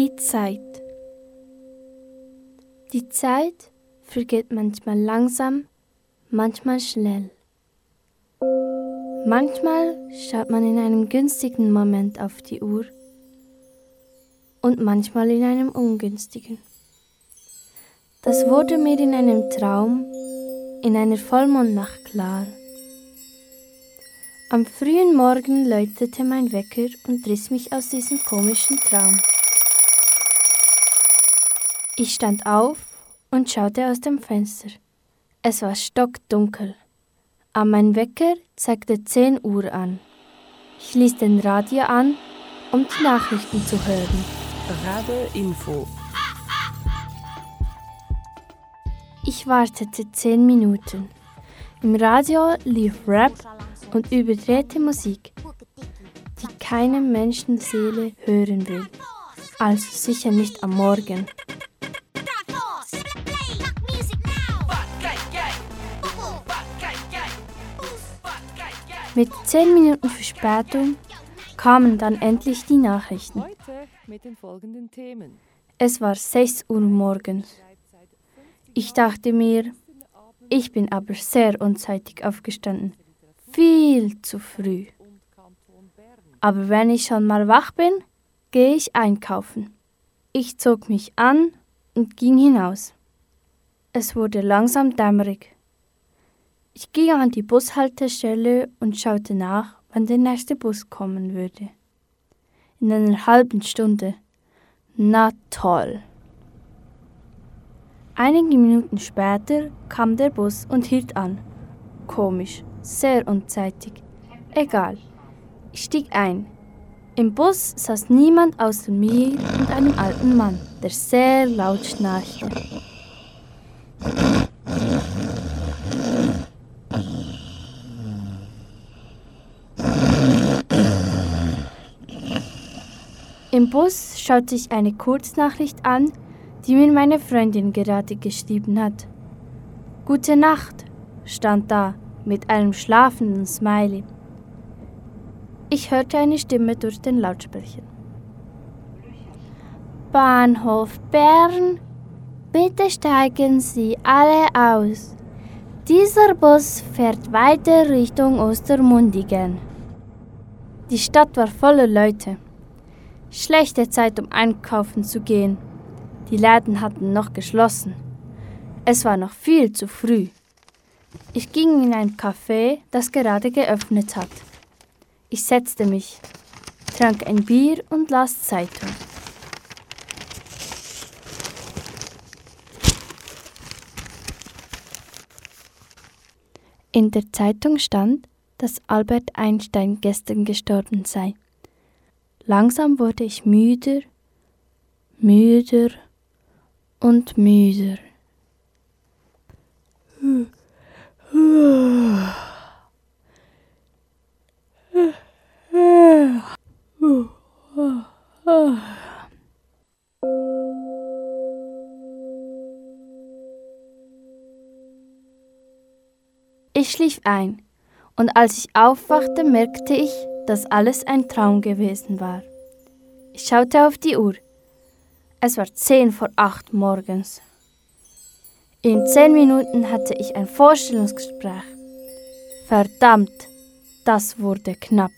Die Zeit. Die Zeit vergeht manchmal langsam, manchmal schnell. Manchmal schaut man in einem günstigen Moment auf die Uhr und manchmal in einem ungünstigen. Das wurde mir in einem Traum, in einer Vollmondnacht klar. Am frühen Morgen läutete mein Wecker und riss mich aus diesem komischen Traum. Ich stand auf und schaute aus dem Fenster. Es war stockdunkel. Aber mein Wecker zeigte 10 Uhr an. Ich ließ den Radio an, um die Nachrichten zu hören. Radio Info. Ich wartete 10 Minuten. Im Radio lief Rap und überdrehte Musik, die keine Menschenseele hören will. Also sicher nicht am Morgen. Mit zehn Minuten Verspätung kamen dann endlich die Nachrichten. Es war 6 Uhr morgens. Ich dachte mir, ich bin aber sehr unzeitig aufgestanden. Viel zu früh. Aber wenn ich schon mal wach bin, gehe ich einkaufen. Ich zog mich an und ging hinaus. Es wurde langsam dämmerig. Ich ging an die Bushaltestelle und schaute nach, wann der nächste Bus kommen würde. In einer halben Stunde. Na toll. Einige Minuten später kam der Bus und hielt an. Komisch, sehr unzeitig. Egal. Ich stieg ein. Im Bus saß niemand außer mir und einem alten Mann, der sehr laut schnarchte. Im Bus schaute ich eine Kurznachricht an, die mir meine Freundin gerade geschrieben hat. Gute Nacht, stand da mit einem schlafenden Smiley. Ich hörte eine Stimme durch den Lautsprecher. Bahnhof Bern, bitte steigen Sie alle aus. Dieser Bus fährt weiter Richtung Ostermundigen. Die Stadt war voller Leute. Schlechte Zeit, um einkaufen zu gehen. Die Läden hatten noch geschlossen. Es war noch viel zu früh. Ich ging in ein Café, das gerade geöffnet hat. Ich setzte mich, trank ein Bier und las Zeitung. In der Zeitung stand, dass Albert Einstein gestern gestorben sei. Langsam wurde ich müder, müder und müder. Ich schlief ein, und als ich aufwachte, merkte ich, dass alles ein Traum gewesen war. Ich schaute auf die Uhr. Es war zehn vor acht morgens. In zehn Minuten hatte ich ein Vorstellungsgespräch. Verdammt, das wurde knapp.